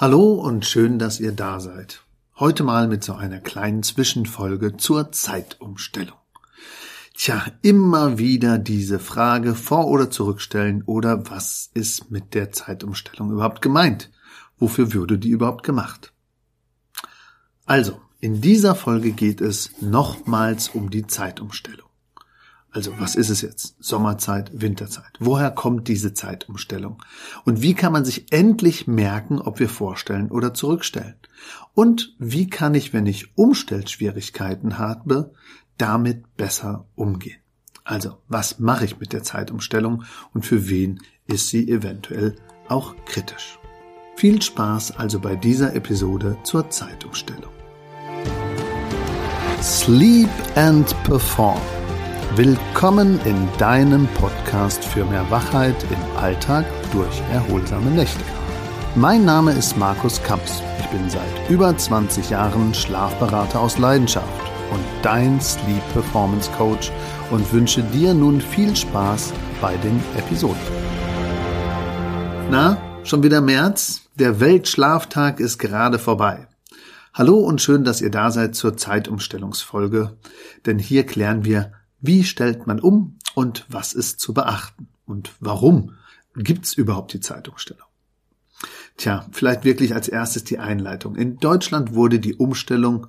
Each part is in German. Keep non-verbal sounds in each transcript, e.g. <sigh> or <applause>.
Hallo und schön, dass ihr da seid. Heute mal mit so einer kleinen Zwischenfolge zur Zeitumstellung. Tja, immer wieder diese Frage vor oder zurückstellen oder was ist mit der Zeitumstellung überhaupt gemeint? Wofür würde die überhaupt gemacht? Also, in dieser Folge geht es nochmals um die Zeitumstellung. Also was ist es jetzt? Sommerzeit, Winterzeit. Woher kommt diese Zeitumstellung? Und wie kann man sich endlich merken, ob wir vorstellen oder zurückstellen? Und wie kann ich, wenn ich Umstellschwierigkeiten habe, damit besser umgehen? Also was mache ich mit der Zeitumstellung und für wen ist sie eventuell auch kritisch? Viel Spaß also bei dieser Episode zur Zeitumstellung. Sleep and Perform Willkommen in deinem Podcast für mehr Wachheit im Alltag durch erholsame Nächte. Mein Name ist Markus Kamps. Ich bin seit über 20 Jahren Schlafberater aus Leidenschaft und dein Sleep Performance Coach und wünsche dir nun viel Spaß bei den Episoden. Na, schon wieder März? Der Weltschlaftag ist gerade vorbei. Hallo und schön, dass ihr da seid zur Zeitumstellungsfolge, denn hier klären wir wie stellt man um und was ist zu beachten? Und warum gibt's überhaupt die Zeitumstellung? Tja, vielleicht wirklich als erstes die Einleitung. In Deutschland wurde die Umstellung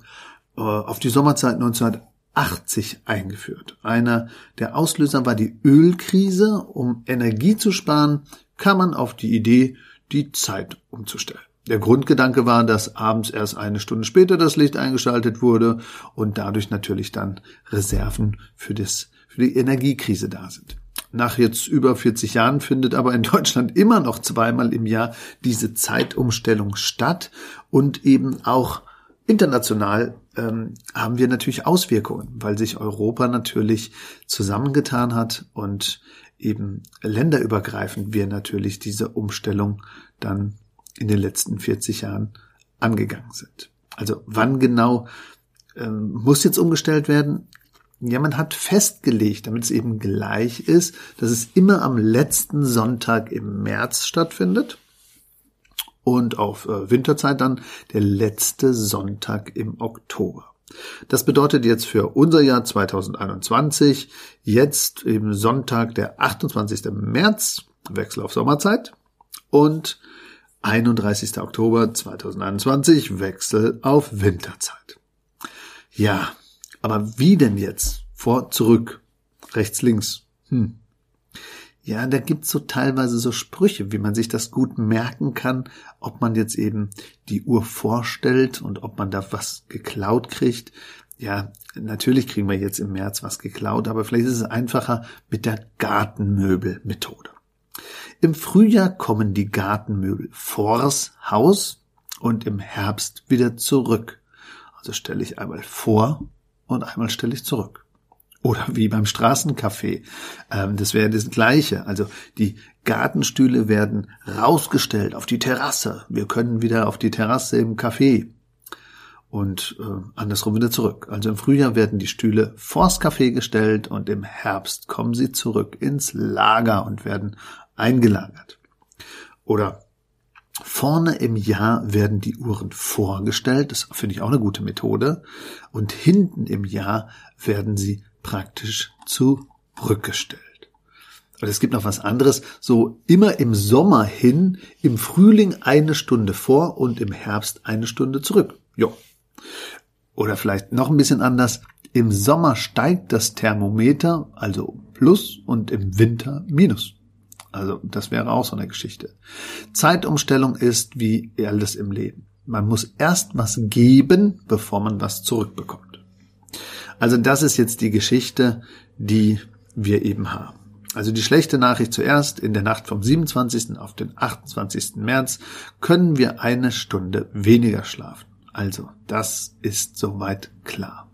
äh, auf die Sommerzeit 1980 eingeführt. Einer der Auslöser war die Ölkrise. Um Energie zu sparen, kam man auf die Idee, die Zeit umzustellen. Der Grundgedanke war, dass abends erst eine Stunde später das Licht eingeschaltet wurde und dadurch natürlich dann Reserven für, das, für die Energiekrise da sind. Nach jetzt über 40 Jahren findet aber in <laughs> Deutschland immer noch zweimal im Jahr diese Zeitumstellung statt und eben auch international ähm, haben wir natürlich Auswirkungen, weil sich Europa natürlich zusammengetan hat und eben länderübergreifend wir natürlich diese Umstellung dann in den letzten 40 Jahren angegangen sind. Also wann genau ähm, muss jetzt umgestellt werden? Ja, man hat festgelegt, damit es eben gleich ist, dass es immer am letzten Sonntag im März stattfindet und auf äh, Winterzeit dann der letzte Sonntag im Oktober. Das bedeutet jetzt für unser Jahr 2021 jetzt eben Sonntag, der 28. März, Wechsel auf Sommerzeit und 31. Oktober 2021, Wechsel auf Winterzeit. Ja, aber wie denn jetzt? Vor, zurück, rechts, links. Hm. Ja, da gibt's so teilweise so Sprüche, wie man sich das gut merken kann, ob man jetzt eben die Uhr vorstellt und ob man da was geklaut kriegt. Ja, natürlich kriegen wir jetzt im März was geklaut, aber vielleicht ist es einfacher mit der Gartenmöbelmethode. Im Frühjahr kommen die Gartenmöbel vors Haus und im Herbst wieder zurück. Also stelle ich einmal vor und einmal stelle ich zurück. Oder wie beim Straßencafé. Ähm, das wäre das Gleiche. Also die Gartenstühle werden rausgestellt auf die Terrasse. Wir können wieder auf die Terrasse im Café. Und äh, andersrum wieder zurück. Also im Frühjahr werden die Stühle vors Café gestellt und im Herbst kommen sie zurück ins Lager und werden eingelagert. Oder vorne im Jahr werden die Uhren vorgestellt, das finde ich auch eine gute Methode, und hinten im Jahr werden sie praktisch zurückgestellt. Und es gibt noch was anderes, so immer im Sommer hin, im Frühling eine Stunde vor und im Herbst eine Stunde zurück. Jo. Oder vielleicht noch ein bisschen anders, im Sommer steigt das Thermometer, also plus, und im Winter minus. Also das wäre auch so eine Geschichte. Zeitumstellung ist wie alles im Leben. Man muss erst was geben, bevor man was zurückbekommt. Also das ist jetzt die Geschichte, die wir eben haben. Also die schlechte Nachricht zuerst, in der Nacht vom 27. auf den 28. März können wir eine Stunde weniger schlafen. Also das ist soweit klar.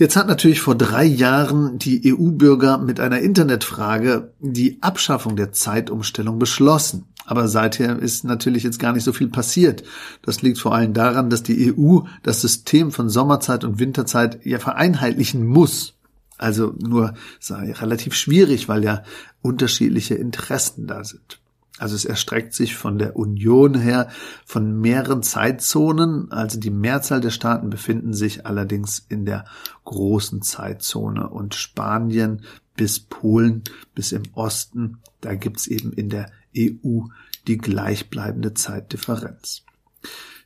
Jetzt hat natürlich vor drei Jahren die EU-Bürger mit einer Internetfrage die Abschaffung der Zeitumstellung beschlossen. Aber seither ist natürlich jetzt gar nicht so viel passiert. Das liegt vor allem daran, dass die EU das System von Sommerzeit und Winterzeit ja vereinheitlichen muss. Also nur sei relativ schwierig, weil ja unterschiedliche Interessen da sind. Also es erstreckt sich von der Union her von mehreren Zeitzonen. Also die Mehrzahl der Staaten befinden sich allerdings in der großen Zeitzone und Spanien bis Polen bis im Osten, da gibt's eben in der EU die gleichbleibende Zeitdifferenz.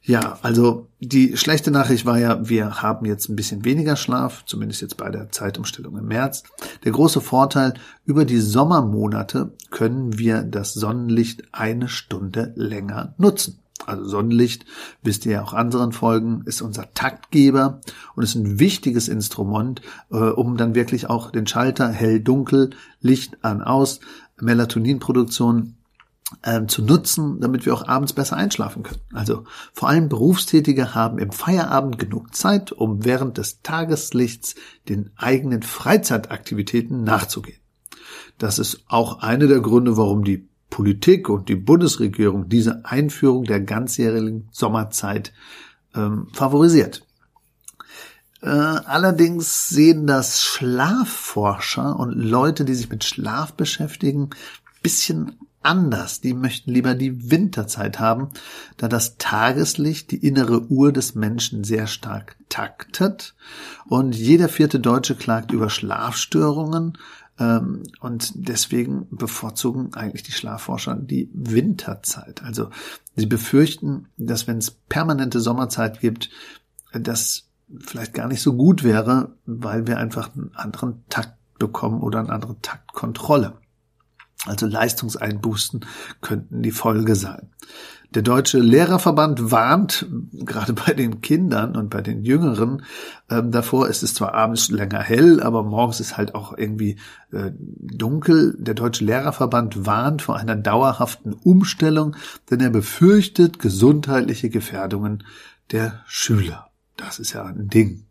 Ja, also die schlechte Nachricht war ja, wir haben jetzt ein bisschen weniger Schlaf, zumindest jetzt bei der Zeitumstellung im März. Der große Vorteil, über die Sommermonate können wir das Sonnenlicht eine Stunde länger nutzen. Also Sonnenlicht, wisst ihr ja auch anderen Folgen, ist unser Taktgeber und ist ein wichtiges Instrument, äh, um dann wirklich auch den Schalter hell, dunkel, Licht an, aus, Melatoninproduktion ähm, zu nutzen, damit wir auch abends besser einschlafen können. Also vor allem Berufstätige haben im Feierabend genug Zeit, um während des Tageslichts den eigenen Freizeitaktivitäten nachzugehen. Das ist auch einer der Gründe, warum die Politik und die Bundesregierung diese Einführung der ganzjährigen Sommerzeit ähm, favorisiert. Äh, allerdings sehen das Schlafforscher und Leute, die sich mit Schlaf beschäftigen, bisschen anders. Die möchten lieber die Winterzeit haben, da das Tageslicht die innere Uhr des Menschen sehr stark taktet. Und jeder vierte Deutsche klagt über Schlafstörungen. Ähm, und deswegen bevorzugen eigentlich die Schlafforscher die Winterzeit. Also sie befürchten, dass wenn es permanente Sommerzeit gibt, das vielleicht gar nicht so gut wäre, weil wir einfach einen anderen Takt bekommen oder eine andere Taktkontrolle. Also Leistungseinbußen könnten die Folge sein. Der Deutsche Lehrerverband warnt, gerade bei den Kindern und bei den Jüngeren, ähm, davor, es ist zwar abends länger hell, aber morgens ist halt auch irgendwie äh, dunkel. Der Deutsche Lehrerverband warnt vor einer dauerhaften Umstellung, denn er befürchtet gesundheitliche Gefährdungen der Schüler. Das ist ja ein Ding.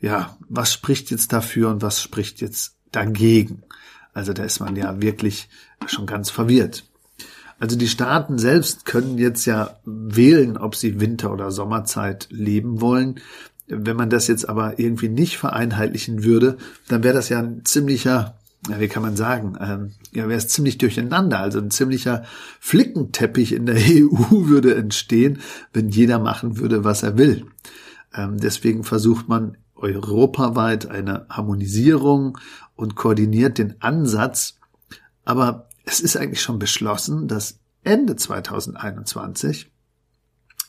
Ja, was spricht jetzt dafür und was spricht jetzt dagegen? Also da ist man ja wirklich schon ganz verwirrt. Also die Staaten selbst können jetzt ja wählen, ob sie Winter- oder Sommerzeit leben wollen. Wenn man das jetzt aber irgendwie nicht vereinheitlichen würde, dann wäre das ja ein ziemlicher, wie kann man sagen, ähm, ja, wäre es ziemlich durcheinander. Also ein ziemlicher Flickenteppich in der <laughs> EU würde entstehen, wenn jeder machen würde, was er will. Ähm, deswegen versucht man europaweit eine Harmonisierung und koordiniert den Ansatz. Aber es ist eigentlich schon beschlossen, dass Ende 2021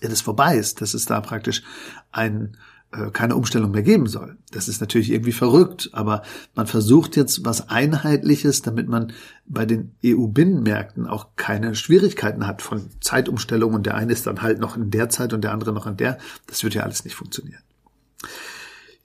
ja, das vorbei ist, dass es da praktisch ein, äh, keine Umstellung mehr geben soll. Das ist natürlich irgendwie verrückt, aber man versucht jetzt was Einheitliches, damit man bei den EU-Binnenmärkten auch keine Schwierigkeiten hat von Zeitumstellungen und der eine ist dann halt noch in der Zeit und der andere noch in der. Das wird ja alles nicht funktionieren.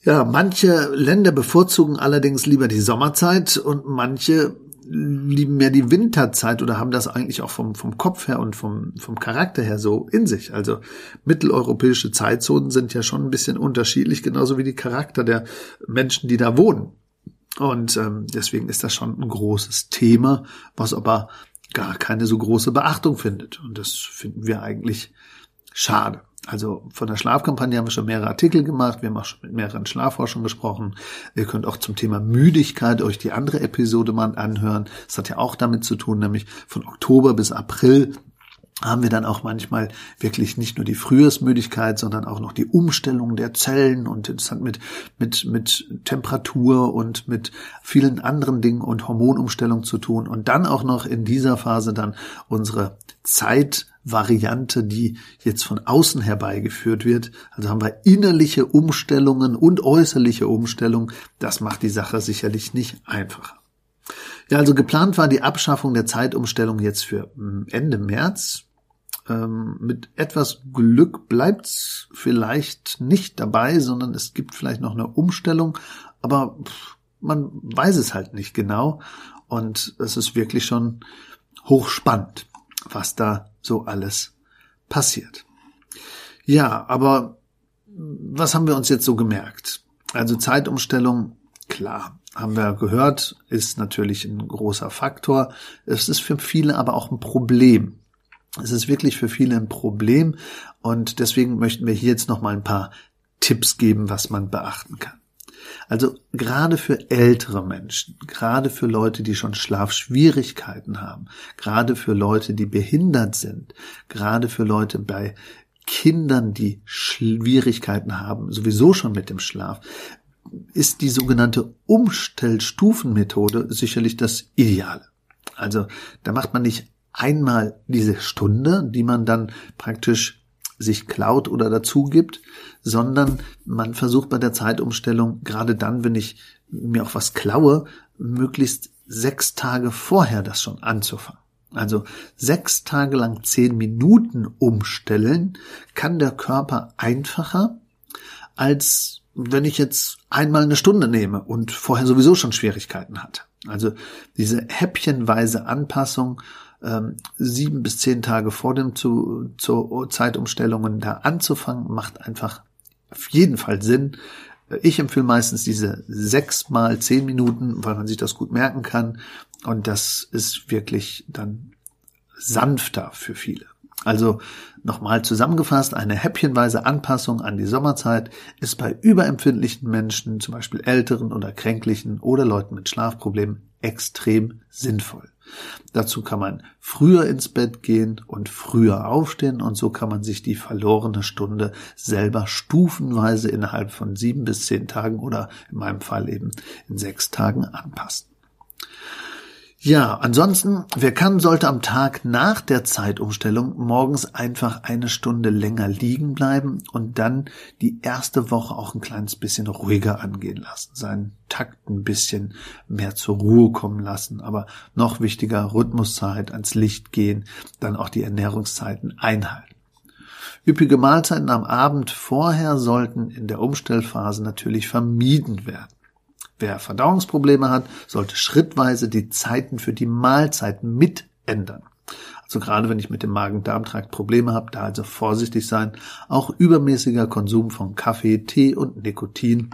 Ja, manche Länder bevorzugen allerdings lieber die Sommerzeit und manche lieben mehr die Winterzeit oder haben das eigentlich auch vom, vom Kopf her und vom, vom Charakter her so in sich. Also mitteleuropäische Zeitzonen sind ja schon ein bisschen unterschiedlich, genauso wie die Charakter der Menschen, die da wohnen. Und ähm, deswegen ist das schon ein großes Thema, was aber gar keine so große Beachtung findet. Und das finden wir eigentlich schade. Also von der Schlafkampagne haben wir schon mehrere Artikel gemacht, wir haben auch schon mit mehreren Schlafforschern gesprochen. Ihr könnt auch zum Thema Müdigkeit euch die andere Episode mal anhören. Das hat ja auch damit zu tun, nämlich von Oktober bis April haben wir dann auch manchmal wirklich nicht nur die Frühjahrsmüdigkeit, sondern auch noch die Umstellung der Zellen und es hat mit, mit, mit Temperatur und mit vielen anderen Dingen und Hormonumstellung zu tun und dann auch noch in dieser Phase dann unsere Zeit Variante, die jetzt von außen herbeigeführt wird. Also haben wir innerliche Umstellungen und äußerliche Umstellungen. Das macht die Sache sicherlich nicht einfacher. Ja, also geplant war die Abschaffung der Zeitumstellung jetzt für hm, Ende März. Ähm, mit etwas Glück bleibt's vielleicht nicht dabei, sondern es gibt vielleicht noch eine Umstellung, aber man weiß es halt nicht genau. Und es ist wirklich schon hochspannend, was da so alles passiert. Ja, aber was haben wir uns jetzt so gemerkt? Also Zeitumstellung, klar, haben wir gehört, ist natürlich ein großer Faktor. Es ist für viele aber auch ein Problem. Es ist wirklich für viele ein Problem und deswegen möchten wir hier jetzt noch mal ein paar Tipps geben, was man beachten kann. Also gerade für ältere Menschen, gerade für Leute, die schon Schlafschwierigkeiten haben, gerade für Leute, die behindert sind, gerade für Leute bei Kindern, die Schwierigkeiten haben, sowieso schon mit dem Schlaf, ist die sogenannte Umstellstufenmethode sicherlich das Ideale. Also da macht man nicht einmal diese Stunde, die man dann praktisch sich klaut oder dazu gibt, sondern man versucht bei der Zeitumstellung, gerade dann, wenn ich mir auch was klaue, möglichst sechs Tage vorher das schon anzufangen. Also sechs Tage lang zehn Minuten umstellen, kann der Körper einfacher, als wenn ich jetzt einmal eine Stunde nehme und vorher sowieso schon Schwierigkeiten hatte. Also diese häppchenweise Anpassung ähm, sieben bis zehn Tage vor dem zu, zur Zeitumstellungen da anzufangen, macht einfach auf jeden Fall Sinn. Ich empfehle meistens diese sechs mal zehn Minuten, weil man sich das gut merken kann. Und das ist wirklich dann sanfter für viele. Also nochmal zusammengefasst, eine häppchenweise Anpassung an die Sommerzeit ist bei überempfindlichen Menschen, zum Beispiel älteren oder kränklichen oder Leuten mit Schlafproblemen, extrem sinnvoll. Dazu kann man früher ins Bett gehen und früher aufstehen und so kann man sich die verlorene Stunde selber stufenweise innerhalb von sieben bis zehn Tagen oder in meinem Fall eben in sechs Tagen anpassen. Ja, ansonsten, wer kann, sollte am Tag nach der Zeitumstellung morgens einfach eine Stunde länger liegen bleiben und dann die erste Woche auch ein kleines bisschen ruhiger angehen lassen, seinen Takt ein bisschen mehr zur Ruhe kommen lassen, aber noch wichtiger, Rhythmuszeit, ans Licht gehen, dann auch die Ernährungszeiten einhalten. Üppige Mahlzeiten am Abend vorher sollten in der Umstellphase natürlich vermieden werden. Wer Verdauungsprobleme hat, sollte schrittweise die Zeiten für die Mahlzeiten mit ändern. Also gerade wenn ich mit dem Magen-Darm-Trakt Probleme habe, da also vorsichtig sein. Auch übermäßiger Konsum von Kaffee, Tee und Nikotin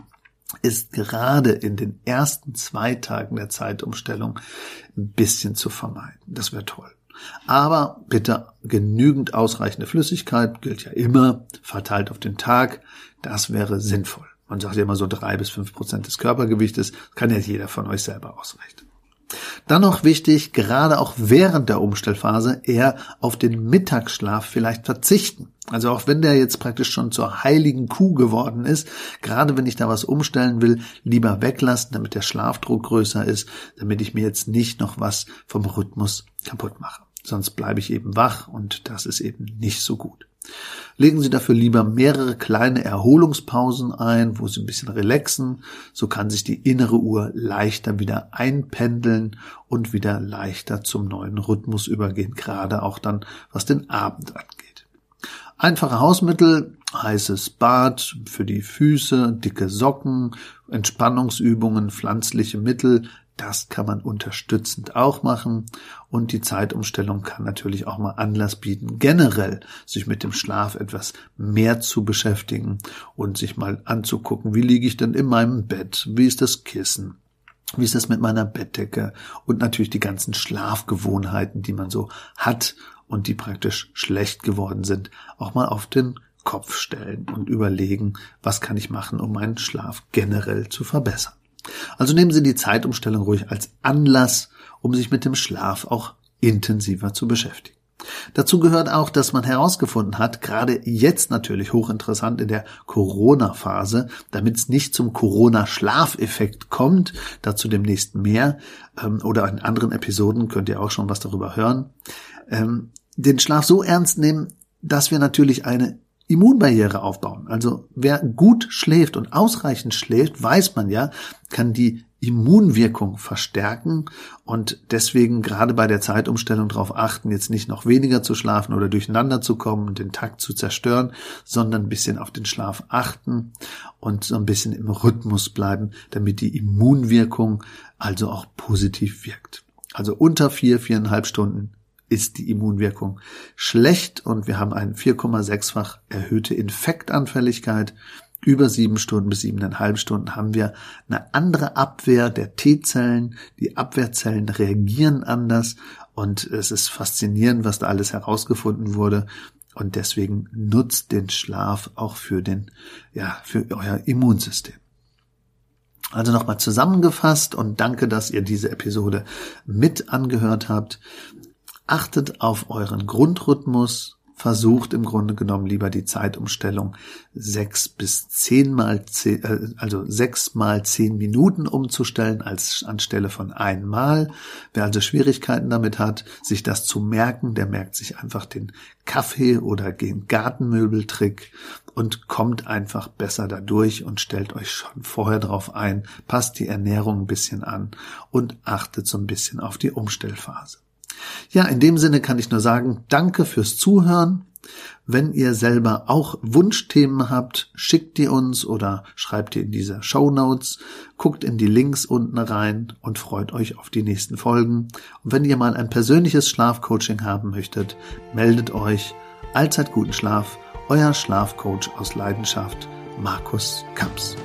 ist gerade in den ersten zwei Tagen der Zeitumstellung ein bisschen zu vermeiden. Das wäre toll. Aber bitte genügend ausreichende Flüssigkeit, gilt ja immer, verteilt auf den Tag. Das wäre sinnvoll. Man sagt ja immer so drei bis fünf Prozent des Körpergewichtes. kann ja jeder von euch selber ausrechnen. Dann noch wichtig, gerade auch während der Umstellphase eher auf den Mittagsschlaf vielleicht verzichten. Also auch wenn der jetzt praktisch schon zur heiligen Kuh geworden ist, gerade wenn ich da was umstellen will, lieber weglassen, damit der Schlafdruck größer ist, damit ich mir jetzt nicht noch was vom Rhythmus kaputt mache. Sonst bleibe ich eben wach und das ist eben nicht so gut. Legen Sie dafür lieber mehrere kleine Erholungspausen ein, wo Sie ein bisschen relaxen. So kann sich die innere Uhr leichter wieder einpendeln und wieder leichter zum neuen Rhythmus übergehen, gerade auch dann, was den Abend angeht. Einfache Hausmittel, heißes Bad für die Füße, dicke Socken, Entspannungsübungen, pflanzliche Mittel, das kann man unterstützend auch machen. Und die Zeitumstellung kann natürlich auch mal Anlass bieten, generell sich mit dem Schlaf etwas mehr zu beschäftigen und sich mal anzugucken, wie liege ich denn in meinem Bett? Wie ist das Kissen? Wie ist das mit meiner Bettdecke? Und natürlich die ganzen Schlafgewohnheiten, die man so hat und die praktisch schlecht geworden sind, auch mal auf den Kopf stellen und überlegen, was kann ich machen, um meinen Schlaf generell zu verbessern. Also nehmen Sie die Zeitumstellung ruhig als Anlass, um sich mit dem Schlaf auch intensiver zu beschäftigen. Dazu gehört auch, dass man herausgefunden hat, gerade jetzt natürlich hochinteressant in der Corona-Phase, damit es nicht zum Corona-Schlafeffekt kommt, dazu demnächst mehr, ähm, oder in anderen Episoden könnt ihr auch schon was darüber hören, ähm, den Schlaf so ernst nehmen, dass wir natürlich eine Immunbarriere aufbauen. Also wer gut schläft und ausreichend schläft, weiß man ja, kann die Immunwirkung verstärken und deswegen gerade bei der Zeitumstellung darauf achten, jetzt nicht noch weniger zu schlafen oder durcheinander zu kommen und den Takt zu zerstören, sondern ein bisschen auf den Schlaf achten und so ein bisschen im Rhythmus bleiben, damit die Immunwirkung also auch positiv wirkt. Also unter vier, viereinhalb Stunden ist die Immunwirkung schlecht und wir haben eine 4,6-fach erhöhte Infektanfälligkeit. Über sieben Stunden bis siebeneinhalb Stunden haben wir eine andere Abwehr der T-Zellen. Die Abwehrzellen reagieren anders und es ist faszinierend, was da alles herausgefunden wurde. Und deswegen nutzt den Schlaf auch für den, ja, für euer Immunsystem. Also nochmal zusammengefasst und danke, dass ihr diese Episode mit angehört habt. Achtet auf euren Grundrhythmus, versucht im Grunde genommen lieber die Zeitumstellung sechs bis zehn mal zehn, äh, also sechs mal zehn Minuten umzustellen als anstelle von einmal. Wer also Schwierigkeiten damit hat, sich das zu merken, der merkt sich einfach den Kaffee oder den Gartenmöbeltrick und kommt einfach besser dadurch und stellt euch schon vorher drauf ein, passt die Ernährung ein bisschen an und achtet so ein bisschen auf die Umstellphase. Ja, in dem Sinne kann ich nur sagen, danke fürs Zuhören. Wenn ihr selber auch Wunschthemen habt, schickt die uns oder schreibt die in diese Show Notes, guckt in die Links unten rein und freut euch auf die nächsten Folgen. Und wenn ihr mal ein persönliches Schlafcoaching haben möchtet, meldet euch. Allzeit guten Schlaf, euer Schlafcoach aus Leidenschaft, Markus Kamps.